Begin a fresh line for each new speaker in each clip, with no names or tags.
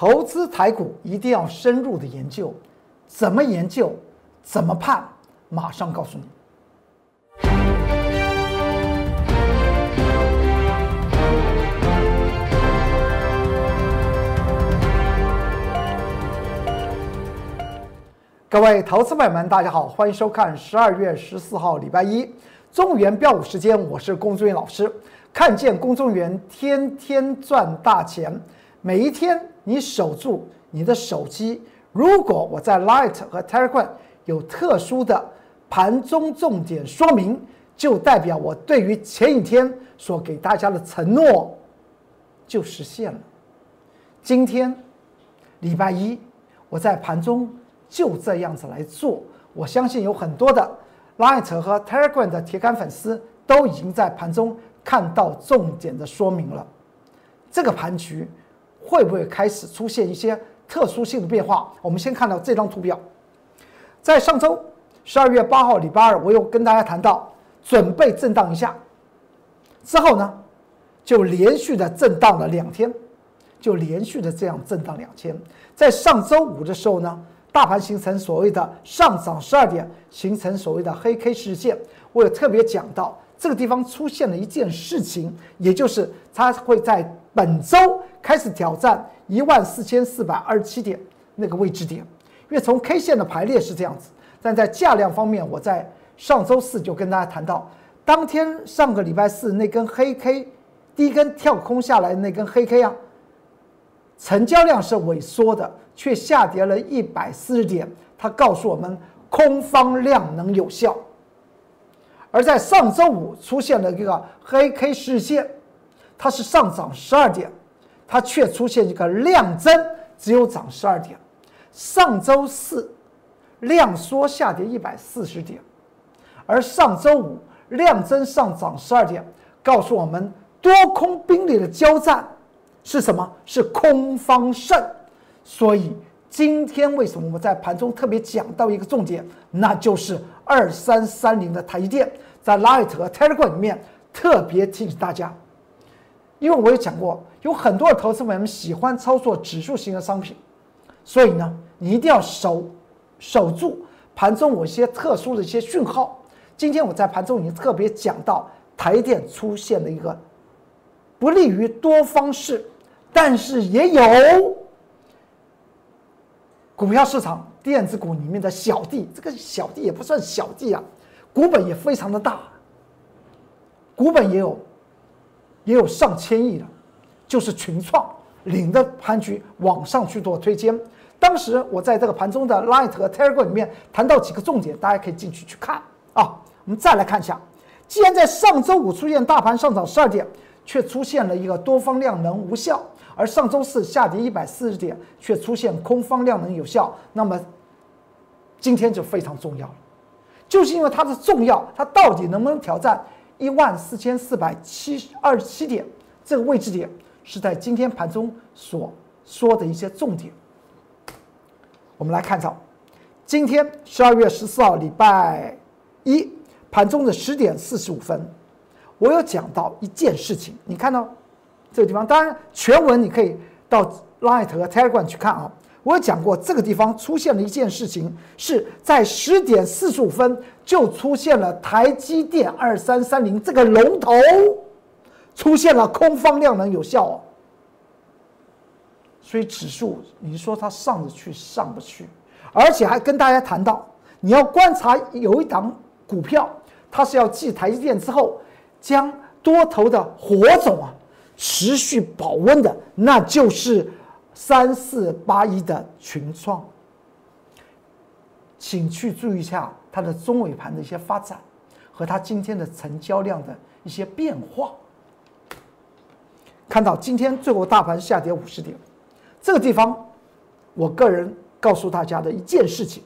投资台股一定要深入的研究，怎么研究，怎么判，马上告诉你。各位投资朋友们，大家好，欢迎收看十二月十四号礼拜一中原标股时间，我是龚忠元老师。看见龚忠元天天赚大钱，每一天你守住你的手机。如果我在 Light 和 Telegram 有特殊的盘中重点说明，就代表我对于前一天所给大家的承诺就实现了。今天礼拜一，我在盘中。就这样子来做，我相信有很多的 Light 和 Telegram 的铁杆粉丝都已经在盘中看到重点的说明了。这个盘局会不会开始出现一些特殊性的变化？我们先看到这张图表，在上周十二月八号礼拜二，我又跟大家谈到准备震荡一下，之后呢就连续的震荡了两天，就连续的这样震荡两天，在上周五的时候呢。大盘形成所谓的上涨十二点，形成所谓的黑 K 事件。我有特别讲到这个地方出现了一件事情，也就是它会在本周开始挑战一万四千四百二十七点那个位置点。因为从 K 线的排列是这样子，但在价量方面，我在上周四就跟大家谈到，当天上个礼拜四那根黑 K 第一根跳空下来的那根黑 K 啊，成交量是萎缩的。却下跌了一百四十点，它告诉我们空方量能有效。而在上周五出现了一个黑 K 实线，它是上涨十二点，它却出现一个量增，只有涨十二点。上周四量缩下跌一百四十点，而上周五量增上涨十二点，告诉我们多空兵力的交战是什么？是空方胜。所以今天为什么我们在盘中特别讲到一个重点，那就是二三三零的台积电，在 Light 和 Telegram 里面特别提醒大家，因为我也讲过，有很多的投资朋友们喜欢操作指数型的商品，所以呢，你一定要守守住盘中某些特殊的一些讯号。今天我在盘中已经特别讲到台电出现了一个不利于多方式，但是也有。股票市场电子股里面的小弟，这个小弟也不算小弟啊，股本也非常的大，股本也有也有上千亿的，就是群创领着盘局往上去做推荐。当时我在这个盘中的 Light 和 Tiger 里面谈到几个重点，大家可以进去去看啊。我们再来看一下，既然在上周五出现大盘上涨十二点，却出现了一个多方量能无效。而上周四下跌一百四十点，却出现空方量能有效，那么今天就非常重要了，就是因为它的重要，它到底能不能挑战一万四千四百七二十七点这个位置点，是在今天盘中所说的一些重点。我们来看到，今天十二月十四号礼拜一盘中的十点四十五分，我有讲到一件事情，你看到。这个地方，当然全文你可以到 Light 和 Telegram 去看啊。我有讲过，这个地方出现了一件事情，是在十点四十五分就出现了台积电二三三零这个龙头出现了空方量能有效哦，所以指数你说它上得去上不去，而且还跟大家谈到，你要观察有一档股票，它是要继台积电之后将多头的火种啊。持续保温的，那就是三四八一的群创，请去注意一下它的中尾盘的一些发展和它今天的成交量的一些变化。看到今天最后大盘下跌五十点，这个地方，我个人告诉大家的一件事情：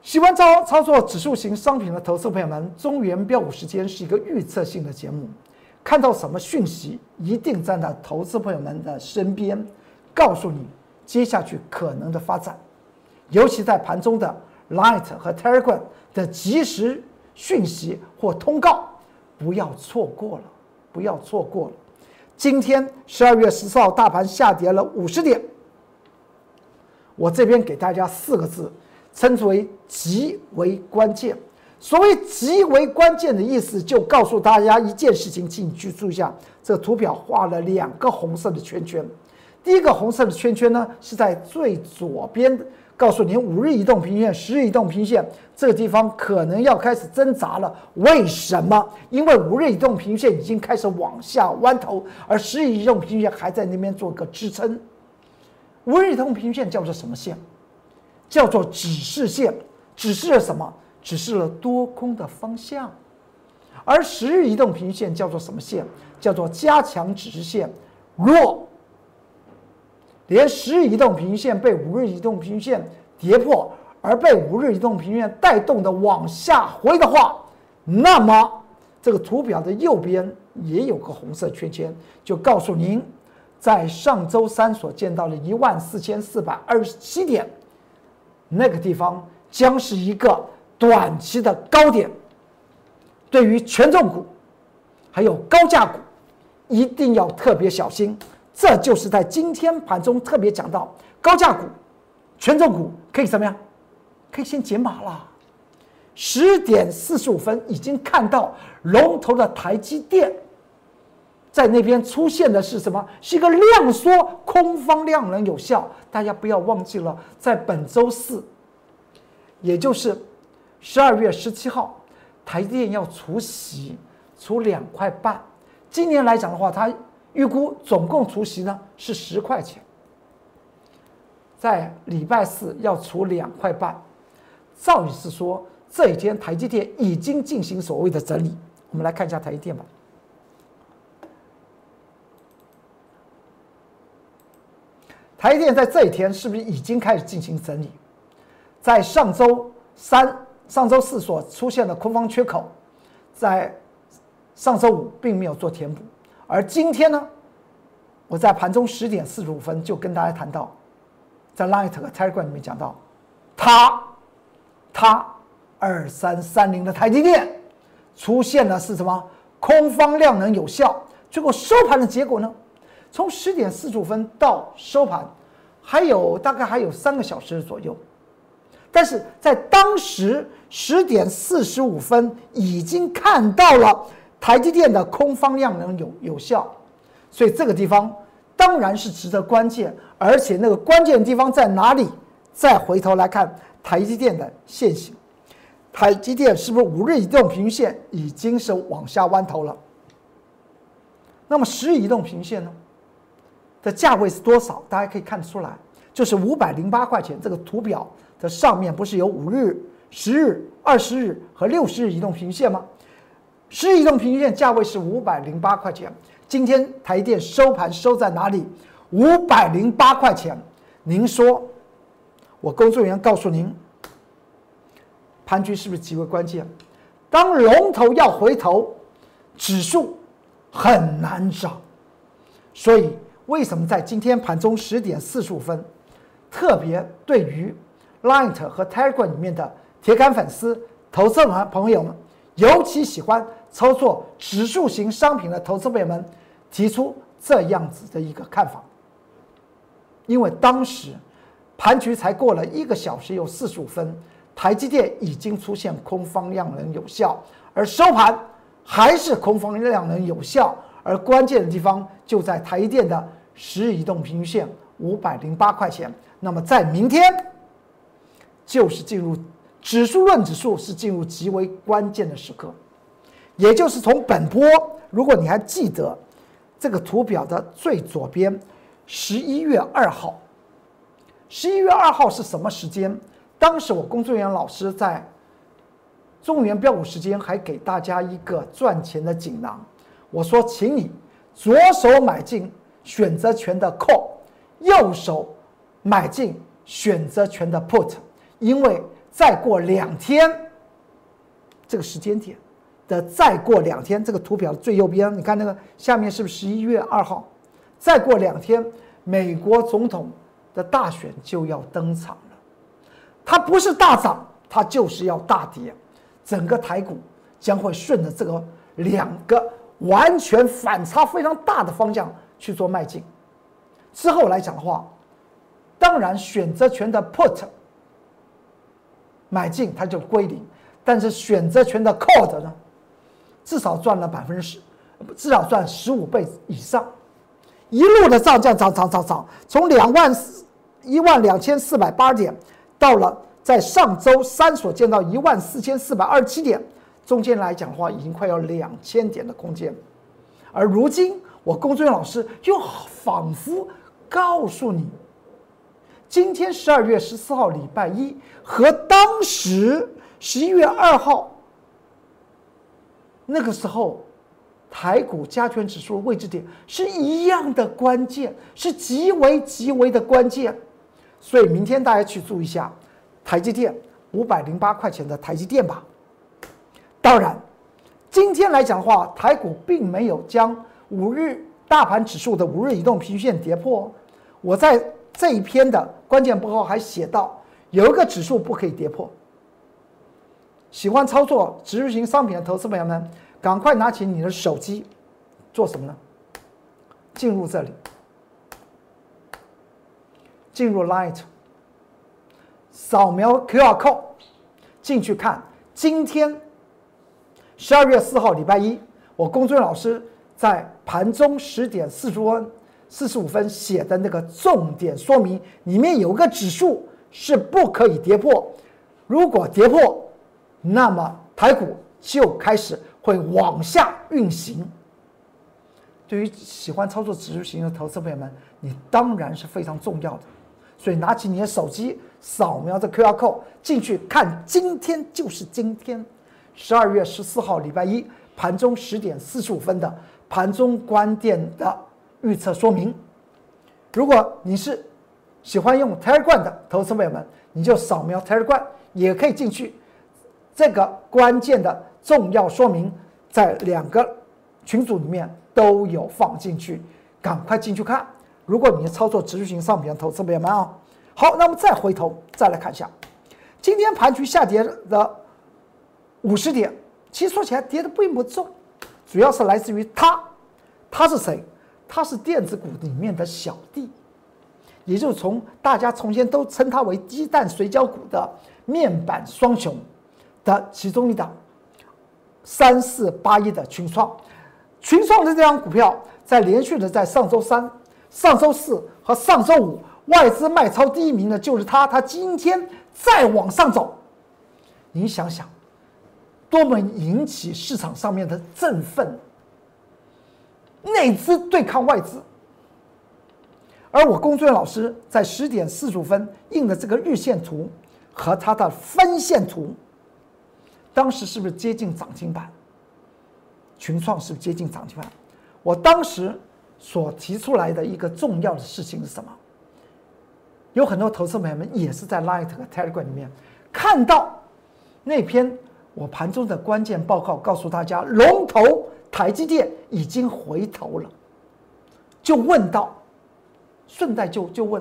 喜欢操操作指数型商品的投资朋友们，中原标五时间是一个预测性的节目。看到什么讯息，一定站在投资朋友们的身边，告诉你接下去可能的发展。尤其在盘中的 Light 和 Telegram 的及时讯息或通告，不要错过了，不要错过了。今天十二月十四号大盘下跌了五十点，我这边给大家四个字，称之为极为关键。所谓极为关键的意思，就告诉大家一件事情，请你去注意一下。这图表画了两个红色的圈圈，第一个红色的圈圈呢是在最左边，告诉您五日移动平均线、十日移动平均线这个地方可能要开始挣扎了。为什么？因为五日移动平均线已经开始往下弯头，而十日移动平均线还在那边做个支撑。五日移动平均线叫做什么线？叫做指示线，指示了什么？指示了多空的方向，而十日移动平均线叫做什么线？叫做加强指示线。若连十日移动平均线被五日移动平均线跌破，而被五日移动平均线带动的往下回的话，那么这个图表的右边也有个红色圈圈，就告诉您，在上周三所见到的一万四千四百二十七点那个地方，将是一个。短期的高点，对于权重股，还有高价股，一定要特别小心。这就是在今天盘中特别讲到，高价股、权重股可以怎么样？可以先解码了。十点四十五分已经看到龙头的台积电，在那边出现的是什么？是一个量缩，空方量能有效。大家不要忘记了，在本周四，也就是。十二月十七号，台积电要除息，除两块半。今年来讲的话，它预估总共除息呢是十块钱。在礼拜四要除两块半，照理是说这一天台积电已经进行所谓的整理。我们来看一下台积电吧。台积电在这一天是不是已经开始进行整理？在上周三。上周四所出现的空方缺口，在上周五并没有做填补，而今天呢，我在盘中十点四十五分就跟大家谈到，在 Light 和 Telegram 里面讲到，它，它二三三零的台积电出现的是什么？空方量能有效，最后收盘的结果呢？从十点四十五分到收盘，还有大概还有三个小时左右。但是在当时十点四十五分，已经看到了台积电的空方量能有有效，所以这个地方当然是值得关键，而且那个关键地方在哪里？再回头来看台积电的线型，台积电是不是五日移动平均线已经是往下弯头了？那么十日移动平均线呢？的价位是多少？大家可以看得出来，就是五百零八块钱。这个图表。这上面不是有五日、十日、二十日和六十日移动平均线吗？十日移动平均线价位是五百零八块钱。今天台电收盘收在哪里？五百零八块钱。您说，我工作人员告诉您，盘局是不是极为关键？当龙头要回头，指数很难涨。所以，为什么在今天盘中十点四十五分，特别对于？Light 和 Telegram 里面的铁杆粉丝、投资们朋友们，尤其喜欢操作指数型商品的投资朋友们，提出这样子的一个看法。因为当时盘局才过了一个小时有四十五分，台积电已经出现空方量能有效，而收盘还是空方量能有效，而关键的地方就在台积电的十日移动平均线五百零八块钱。那么在明天。就是进入指数论指数是进入极为关键的时刻，也就是从本波，如果你还记得这个图表的最左边，十一月二号，十一月二号是什么时间？当时我工作人员老师在中原标股时间还给大家一个赚钱的锦囊，我说，请你左手买进选择权的 call，右手买进选择权的 put。因为再过两天，这个时间点的再过两天，这个图表最右边，你看那个下面是不是十一月二号？再过两天，美国总统的大选就要登场了。它不是大涨，它就是要大跌，整个台股将会顺着这个两个完全反差非常大的方向去做迈进。之后来讲的话，当然选择权的 put 买进它就归零，但是选择权的 call 呢，至少赚了百分之十，至少赚十五倍以上，一路的涨涨涨涨涨涨，从两万四一万两千四百八点，到了在上周三所见到一万四千四百二十七点，中间来讲的话，已经快要两千点的空间，而如今我龚俊老师又仿佛告诉你。今天十二月十四号，礼拜一，和当时十一月二号那个时候台股加权指数的位置点是一样的关键，是极为极为的关键。所以明天大家去注意一下台积电五百零八块钱的台积电吧。当然，今天来讲的话，台股并没有将五日大盘指数的五日移动平均线跌破。我在。这一篇的关键报告还写到，有一个指数不可以跌破。喜欢操作指数型商品的投资朋友们，赶快拿起你的手机，做什么呢？进入这里，进入 Light，扫描 QR code 进去看。今天十二月四号，礼拜一，我龚俊老师在盘中十点四十分。四十五分写的那个重点说明，里面有个指数是不可以跌破，如果跌破，那么台股就开始会往下运行。对于喜欢操作指数型的投资朋友们，你当然是非常重要的。所以拿起你的手机，扫描这 QR code 进去看，今天就是今天，十二月十四号礼拜一盘中十点四十五分的盘中关店的。预测说明，如果你是喜欢用 Telegram 的投资朋友们，你就扫描 Telegram，也可以进去。这个关键的重要说明在两个群组里面都有放进去，赶快进去看。如果你操作持续型商品的投资朋友们啊，好，那么再回头再来看一下，今天盘局下跌的五十点，其实说起来跌的并不重，主要是来自于他，他是谁？它是电子股里面的小弟，也就是从大家从前都称它为鸡蛋水饺股的面板双雄的其中一档，三四八一的群创，群创的这张股票在连续的在上周三、上周四和上周五外资卖超第一名的就是它，它今天再往上走，你想想，多么引起市场上面的振奋。内资对抗外资，而我工作人员老师在十点四十五分印的这个日线图和它的分线图，当时是不是接近涨停板？群创是不是接近涨停板？我当时所提出来的一个重要的事情是什么？有很多投资朋友们也是在 Light 和 Telegram 里面看到那篇我盘中的关键报告，告诉大家龙头。台积电已经回头了，就问到，顺带就就问，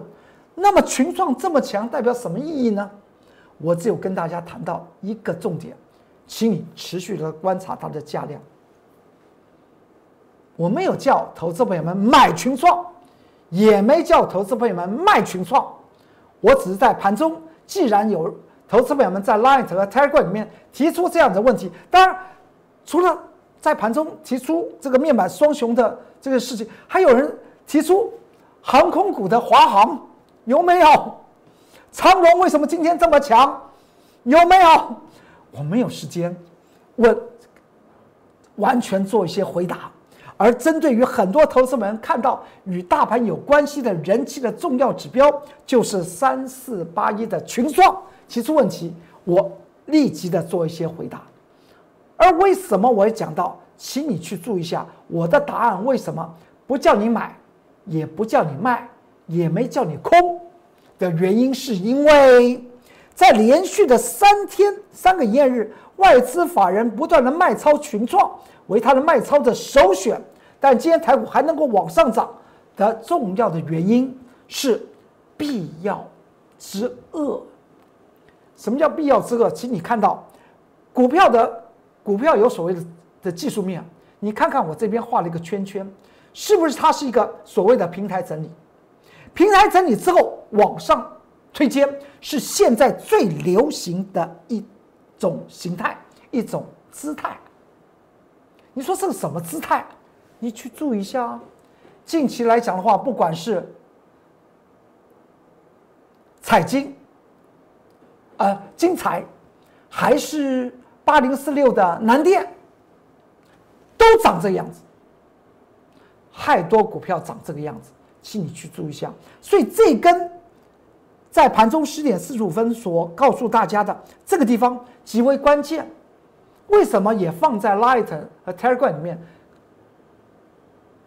那么群创这么强，代表什么意义呢？我只有跟大家谈到一个重点，请你持续的观察它的价量。我没有叫投资朋友们买群创，也没叫投资朋友们卖群创，我只是在盘中，既然有投资朋友们在 Line 和 Telegram 里面提出这样的问题，当然除了。在盘中提出这个面板双雄的这个事情，还有人提出航空股的华航有没有？长荣为什么今天这么强？有没有？我没有时间问，完全做一些回答。而针对于很多投资们看到与大盘有关系的人气的重要指标，就是三四八一的群创提出问题，我立即的做一些回答。而为什么我也讲到，请你去注意一下我的答案？为什么不叫你买，也不叫你卖，也没叫你空？的原因是因为，在连续的三天三个营业日，外资法人不断的卖超群创，为他的卖超的首选。但今天台股还能够往上涨的重要的原因是必要之恶。什么叫必要之恶？请你看到股票的。股票有所谓的的技术面，你看看我这边画了一个圈圈，是不是它是一个所谓的平台整理？平台整理之后往上推荐，是现在最流行的一种形态，一种姿态。你说这个什么姿态？你去注意一下啊。近期来讲的话，不管是彩金，呃，金彩，还是八零四六的南电。都长这个样子，太多股票长这个样子，请你去注意一下。所以这根在盘中十点四十五分所告诉大家的这个地方极为关键，为什么也放在 Light 和 Telegram 里面？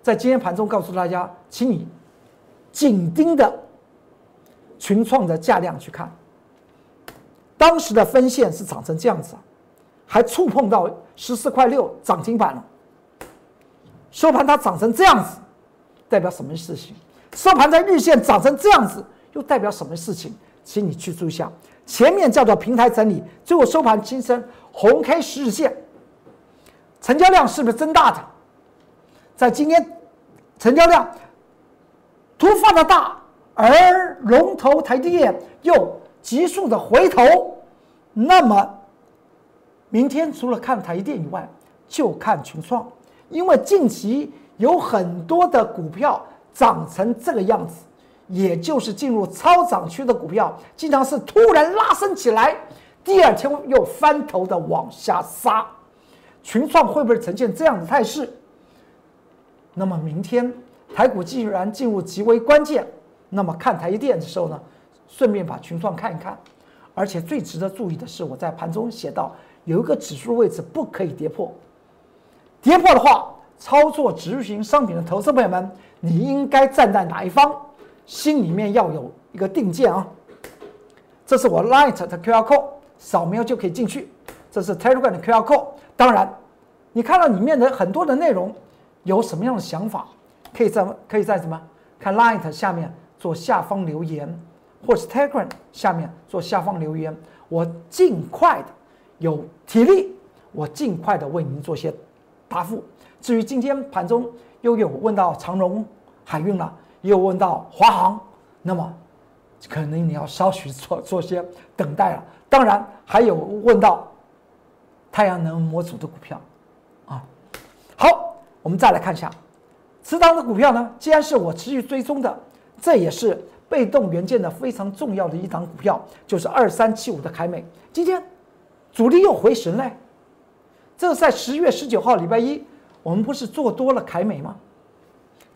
在今天盘中告诉大家，请你紧盯的群创的价量去看，当时的分线是长成这样子，还触碰到十四块六涨停板了。收盘它涨成这样子，代表什么事情？收盘在日线涨成这样子，又代表什么事情？请你去注意下。前面叫做平台整理，最后收盘金升红 K 十日线，成交量是不是增大的？在今天，成交量突发的大，而龙头台积电又急速的回头，那么明天除了看台电以外，就看群创。因为近期有很多的股票涨成这个样子，也就是进入超涨区的股票，经常是突然拉升起来，第二天又翻头的往下杀。群创会不会呈现这样的态势？那么明天台股既然进入极为关键，那么看台电的时候呢，顺便把群创看一看。而且最值得注意的是，我在盘中写到有一个指数位置不可以跌破。跌破的话，操作指数型商品的投资朋友们，你应该站在哪一方？心里面要有一个定见啊。这是我 Light 的 QR code，扫描就可以进去。这是 Telegram 的 QR code。当然，你看到里面的很多的内容，有什么样的想法，可以在可以在什么看 Light 下面做下方留言，或是 Telegram 下面做下方留言，我尽快的有体力，我尽快的为您做些。答复。至于今天盘中又有问到长荣海运了，也有问到华航，那么可能你要稍许做做些等待了。当然还有问到太阳能模组的股票，啊，好，我们再来看一下，此档的股票呢，既然是我持续追踪的，这也是被动元件的非常重要的一档股票，就是二三七五的凯美，今天主力又回神了。这在十月十九号礼拜一，我们不是做多了凯美吗？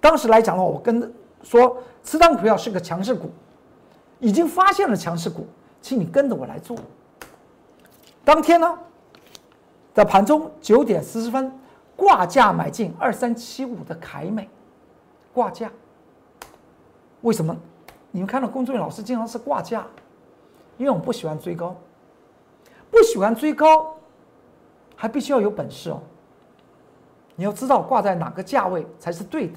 当时来讲的话，我跟说，此档股票是个强势股，已经发现了强势股，请你跟着我来做。当天呢，在盘中九点四十分挂价买进二三七五的凯美，挂价。为什么？你们看到工作人员老师经常是挂价，因为我们不喜欢追高，不喜欢追高。还必须要有本事哦！你要知道挂在哪个价位才是对的，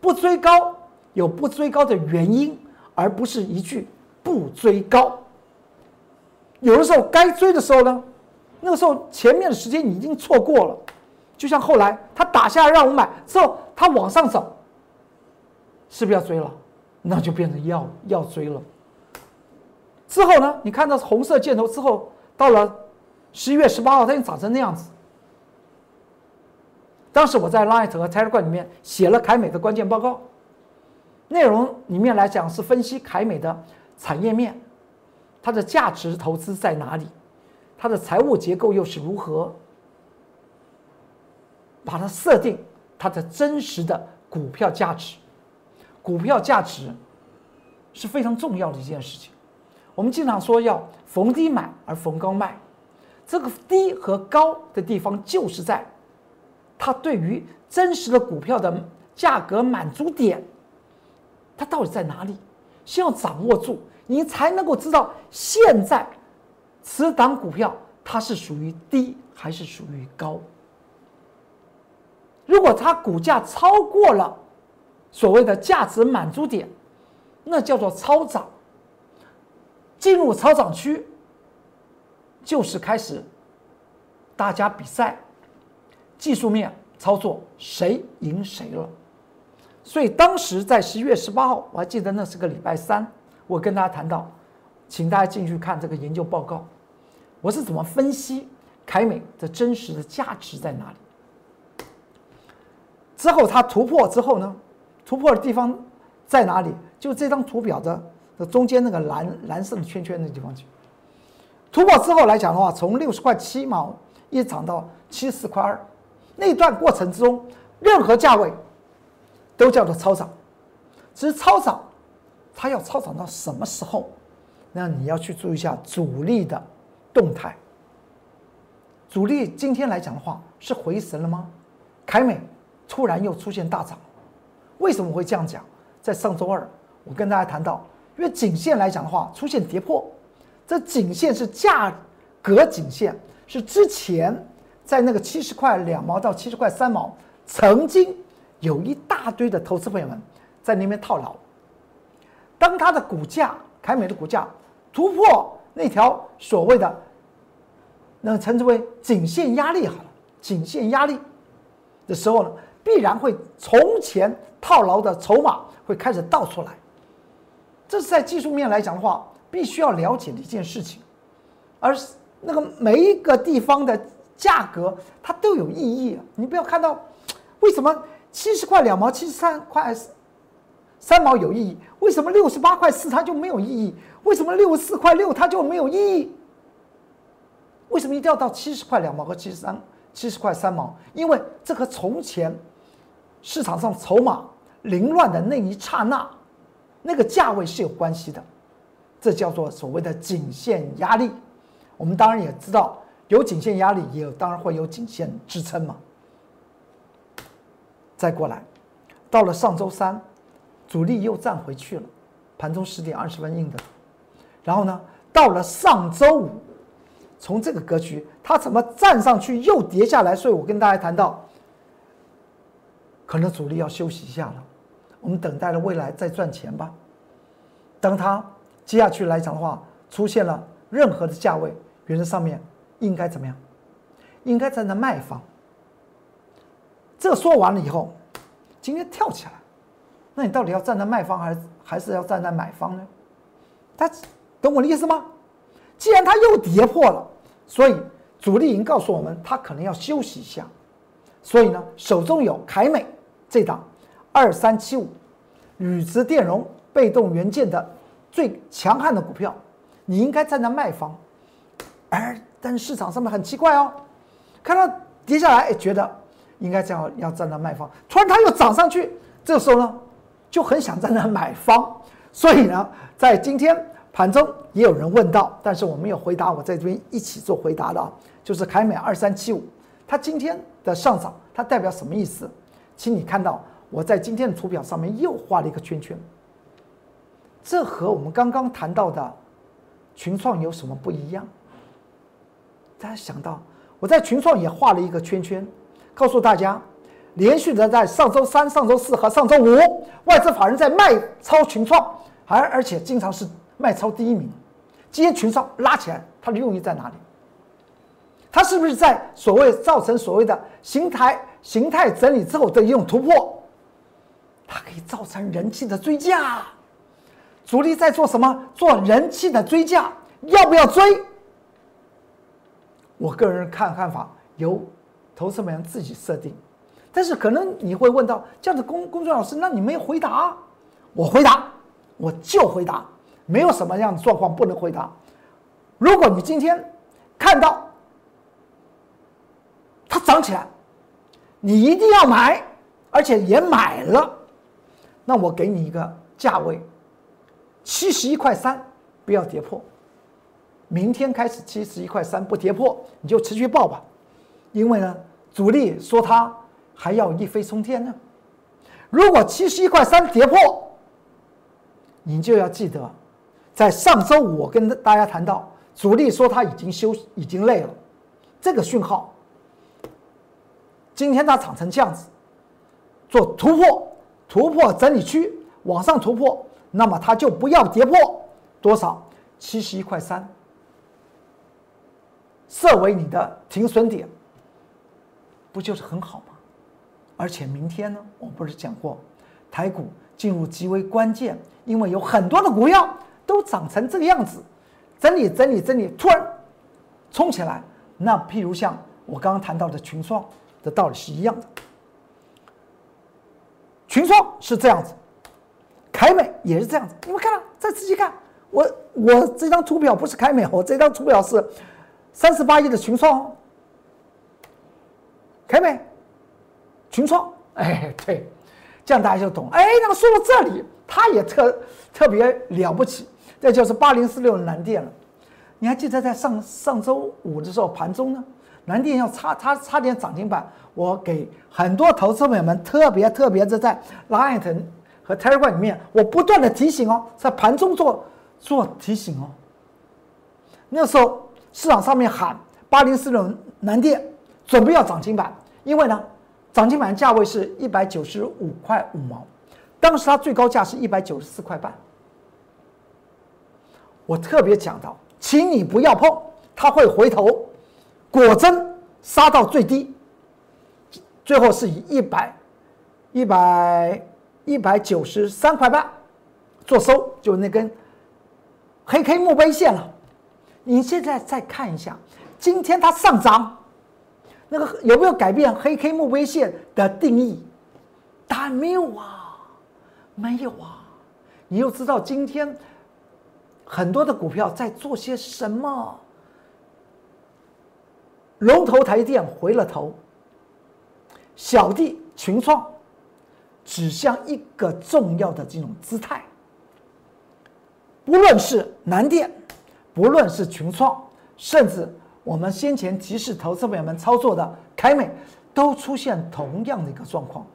不追高有不追高的原因，而不是一句不追高。有的时候该追的时候呢，那个时候前面的时间你已经错过了。就像后来他打下来让我买之后，他往上走，是不是要追了？那就变成要要追了。之后呢，你看到红色箭头之后，到了。十一月十八号，它已经涨成那样子。当时我在 Light 和 Telegram 里面写了凯美的关键报告，内容里面来讲是分析凯美的产业面，它的价值投资在哪里，它的财务结构又是如何，把它设定它的真实的股票价值。股票价值是非常重要的一件事情。我们经常说要逢低买而逢高卖。这个低和高的地方，就是在它对于真实的股票的价格满足点，它到底在哪里？先要掌握住，你才能够知道现在此档股票它是属于低还是属于高。如果它股价超过了所谓的价值满足点，那叫做超涨，进入操场区。就是开始，大家比赛，技术面操作谁赢谁了。所以当时在十一月十八号，我还记得那是个礼拜三，我跟大家谈到，请大家进去看这个研究报告，我是怎么分析凯美的真实的价值在哪里。之后它突破之后呢，突破的地方在哪里？就这张图表的这中间那个蓝蓝色的圈圈那地方去。突破之后来讲的话，从六十块七毛一涨到七十块二，那段过程之中，任何价位都叫做超涨。其实超涨，它要超涨到什么时候？那你要去注意一下主力的动态。主力今天来讲的话，是回神了吗？凯美。突然又出现大涨，为什么会这样讲？在上周二，我跟大家谈到，因为颈线来讲的话，出现跌破，这颈线是价格颈线，是之前在那个七十块两毛到七十块三毛，曾经有一大堆的投资朋友们在那边套牢。当它的股价，凯美的股价突破那条所谓的，那称之为颈线压力好了，颈线压力的时候呢？必然会从前套牢的筹码会开始倒出来，这是在技术面来讲的话，必须要了解的一件事情。而那个每一个地方的价格，它都有意义。你不要看到为什么七十块两毛、七十三块三毛有意义，为什么六十八块四它就没有意义？为什么六十四块六它就没有意义？为什么一定要到七十块两毛和七十三七十块三毛？因为这和从前。市场上筹码凌乱的那一刹那，那个价位是有关系的，这叫做所谓的颈线压力。我们当然也知道，有颈线压力，也有当然会有颈线支撑嘛。再过来，到了上周三，主力又站回去了，盘中十点二十分印的。然后呢，到了上周五，从这个格局，它怎么站上去又跌下来？所以我跟大家谈到。可能主力要休息一下了，我们等待着未来再赚钱吧。当它接下去来讲的话，出现了任何的价位，原则上面应该怎么样？应该站在卖方。这说完了以后，今天跳起来，那你到底要站在卖方，还是还是要站在买方呢？他懂我的意思吗？既然它又跌破了，所以主力已经告诉我们，它可能要休息一下。所以呢，手中有凯美。这档二三七五铝质电容被动元件的最强悍的股票，你应该站在卖方，而但市场上面很奇怪哦，看到跌下来，哎，觉得应该这样要站在卖方，突然它又涨上去，这个时候呢，就很想站在买方。所以呢，在今天盘中也有人问到，但是我没有回答，我在这边一起做回答的啊，就是凯美二三七五，它今天的上涨，它代表什么意思？请你看到我在今天的图表上面又画了一个圈圈，这和我们刚刚谈到的群创有什么不一样？大家想到我在群创也画了一个圈圈，告诉大家，连续的在上周三、上周四和上周五，外资法人在卖超群创，而而且经常是卖超第一名。今天群创拉起来，它的用意在哪里？它是不是在所谓造成所谓的形态？形态整理之后的一种突破，它可以造成人气的追加。主力在做什么？做人气的追加，要不要追？我个人看看法由投资们自己设定。但是可能你会问到这样的公公众老师，那你没回答？我回答，我就回答，没有什么样的状况不能回答。如果你今天看到它涨起来，你一定要买，而且也买了，那我给你一个价位，七十一块三，不要跌破。明天开始七十一块三不跌破，你就持续报吧，因为呢，主力说他还要一飞冲天呢。如果七十一块三跌破，你就要记得，在上周五我跟大家谈到，主力说他已经休已经累了，这个讯号。今天它涨成这样子，做突破，突破整理区往上突破，那么它就不要跌破多少？七十一块三，设为你的停损点，不就是很好吗？而且明天呢，我们不是讲过，台股进入极为关键，因为有很多的股票都长成这个样子，整理整理整理，突然冲起来。那譬如像我刚刚谈到的群创的道理是一样的，群创是这样子，凯美也是这样子。你们看，再仔细看，我我这张图表不是凯美，我这张图表是三十八亿的群创哦，凯美、群创，哎，对，这样大家就懂。哎，那么说到这里，它也特特别了不起，这就是八零四六的蓝电了。你还记得在上上周五的时候盘中呢，南电要差差差点涨停板，我给很多投资朋友们特别特别的在 Line 和 Telegram 里面，我不断的提醒哦，在盘中做做提醒哦。那时候市场上面喊八零四六南电准备要涨停板，因为呢，涨停板价位是一百九十五块五毛，当时它最高价是一百九十四块半，我特别讲到。请你不要碰，它会回头，果真杀到最低，最后是以一百、一百、一百九十三块八做收，就那根黑 K 墓碑线了。你现在再看一下，今天它上涨，那个有没有改变黑 K 墓碑线的定义？答案没有啊，没有啊。你又知道今天？很多的股票在做些什么？龙头台电回了头，小弟群创指向一个重要的这种姿态。不论是南电，不论是群创，甚至我们先前提示投资朋友们操作的凯美，都出现同样的一个状况。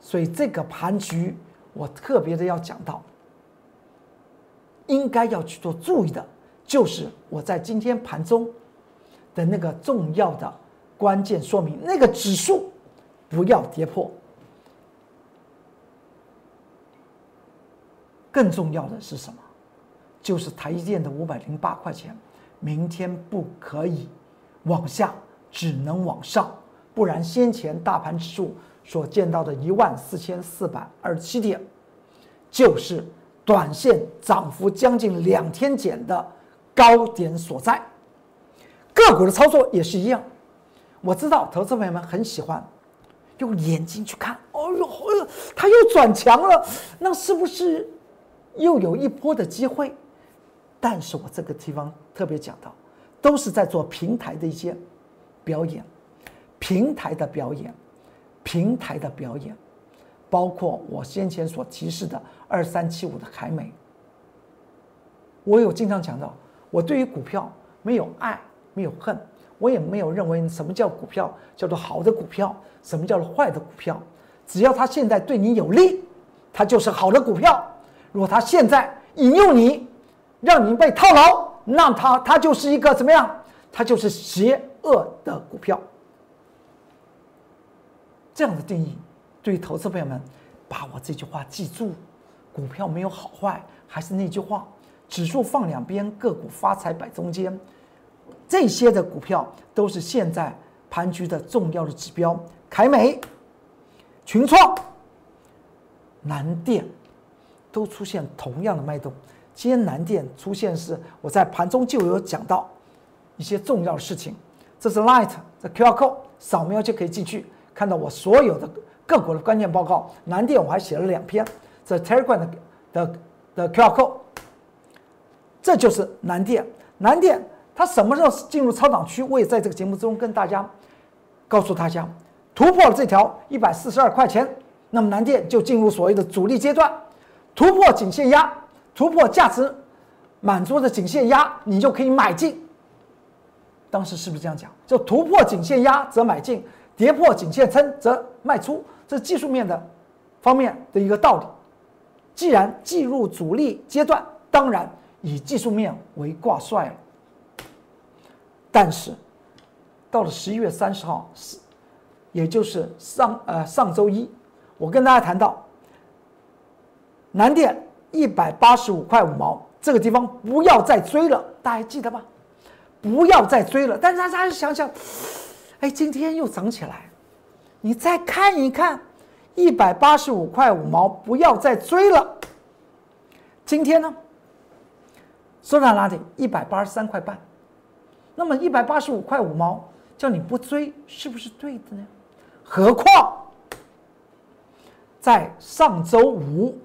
所以这个盘局，我特别的要讲到。应该要去做注意的，就是我在今天盘中的那个重要的关键说明，那个指数不要跌破。更重要的是什么？就是台积电的五百零八块钱，明天不可以往下，只能往上，不然先前大盘指数所见到的一万四千四百二十七点，就是。短线涨幅将近两天减的高点所在，个股的操作也是一样。我知道投资朋友们很喜欢用眼睛去看，哦呦，哦呦，它又转强了，那是不是又有一波的机会？但是我这个地方特别讲到，都是在做平台的一些表演，平台的表演，平台的表演。包括我先前所提示的二三七五的凯美，我有经常讲到，我对于股票没有爱，没有恨，我也没有认为什么叫股票叫做好的股票，什么叫做坏的股票，只要它现在对你有利，它就是好的股票；如果它现在引诱你，让你被套牢，那它它就是一个怎么样？它就是邪恶的股票。这样的定义。对于投资朋友们，把我这句话记住：股票没有好坏，还是那句话，指数放两边，个股发财摆中间。这些的股票都是现在盘局的重要的指标。凯美、群创、南电都出现同样的脉动。今天南电出现是我在盘中就有讲到一些重要的事情。这是 Light 的 QR code，扫描就可以进去看到我所有的。各国的关键报告，南电我还写了两篇，这 Telegram 的的的 QR code，这就是南电。南电它什么时候进入超涨区？我也在这个节目中跟大家告诉大家，突破了这条一百四十二块钱，那么南电就进入所谓的主力阶段，突破颈线压，突破价值满足的颈线压，你就可以买进。当时是不是这样讲？就突破颈线压则买进，跌破颈线撑则卖出。这技术面的方面的一个道理，既然进入主力阶段，当然以技术面为挂帅了。但是到了十一月三十号，是也就是上呃上周一，我跟大家谈到南电一百八十五块五毛这个地方不要再追了，大家还记得吗？不要再追了。但是大家想想，哎，今天又涨起来。你再看一看，一百八十五块五毛，不要再追了。今天呢，收到哪里？一百八十三块半。那么一百八十五块五毛，叫你不追，是不是对的呢？何况在上周五，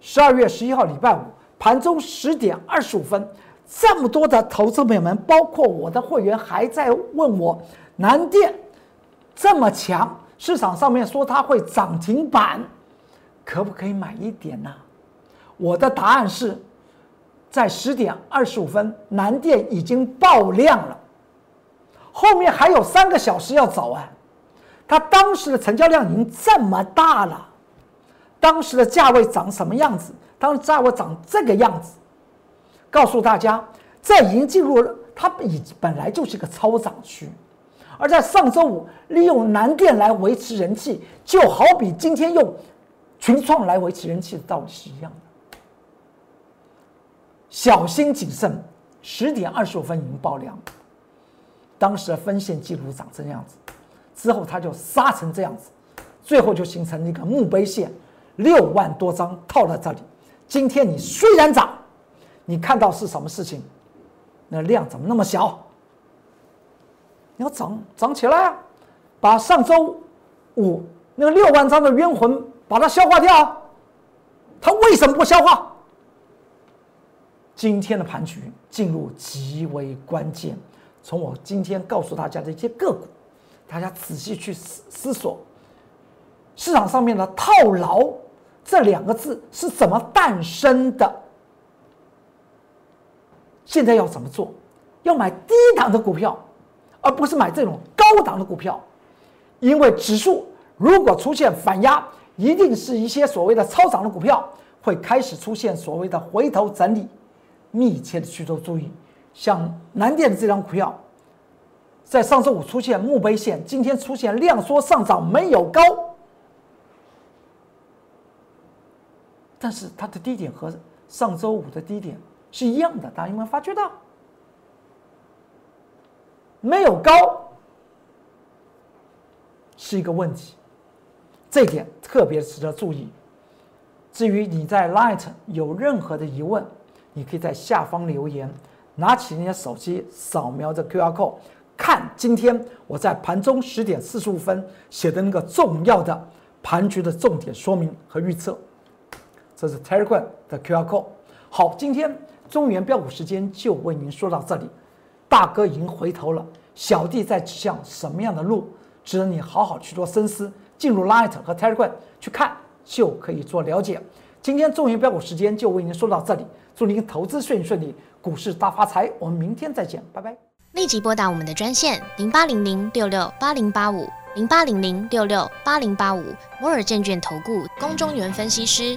十二月十一号礼拜五盘中十点二十五分，这么多的投资朋友们，包括我的会员，还在问我南电这么强，市场上面说它会涨停板，可不可以买一点呢？我的答案是。在十点二十五分，南电已经爆量了，后面还有三个小时要走啊！它当时的成交量已经这么大了，当时的价位长什么样子？当时价位长这个样子，告诉大家，这已经进入了它已本来就是个超涨区，而在上周五利用南电来维持人气，就好比今天用群创来维持人气的道理是一样的。小心谨慎，十点二十五分已经爆量，当时的分线记录长这样子，之后它就杀成这样子，最后就形成一个墓碑线，六万多张套在这里。今天你虽然涨，你看到是什么事情？那量怎么那么小？你要涨涨起来啊，把上周五那个六万张的冤魂把它消化掉。它为什么不消化？今天的盘局进入极为关键，从我今天告诉大家的一些个股，大家仔细去思思索，市场上面的套牢这两个字是怎么诞生的？现在要怎么做？要买低档的股票，而不是买这种高档的股票，因为指数如果出现反压，一定是一些所谓的超涨的股票会开始出现所谓的回头整理。密切的去做注意，像南电的这张股票，在上周五出现墓碑线，今天出现量缩上涨，没有高，但是它的低点和上周五的低点是一样的，大家有没有发觉到？没有高是一个问题，这点特别值得注意。至于你在 Light 有任何的疑问，你可以在下方留言，拿起你的手机扫描这 Q R code，看今天我在盘中十点四十五分写的那个重要的盘局的重点说明和预测。这是 Telegram 的 Q R code。好，今天中原标股时间就为您说到这里。大哥已经回头了，小弟在指向什么样的路，值得你好好去做深思。进入 Light 和 Telegram 去看，就可以做了解。今天中原标股时间就为您说到这里。祝您投资顺顺利，股市大发财。我们明天再见，拜拜。
立即拨打我们的专线零八零零六六八零八五零八零零六六八零八五摩尔证券投顾龚中原分析师。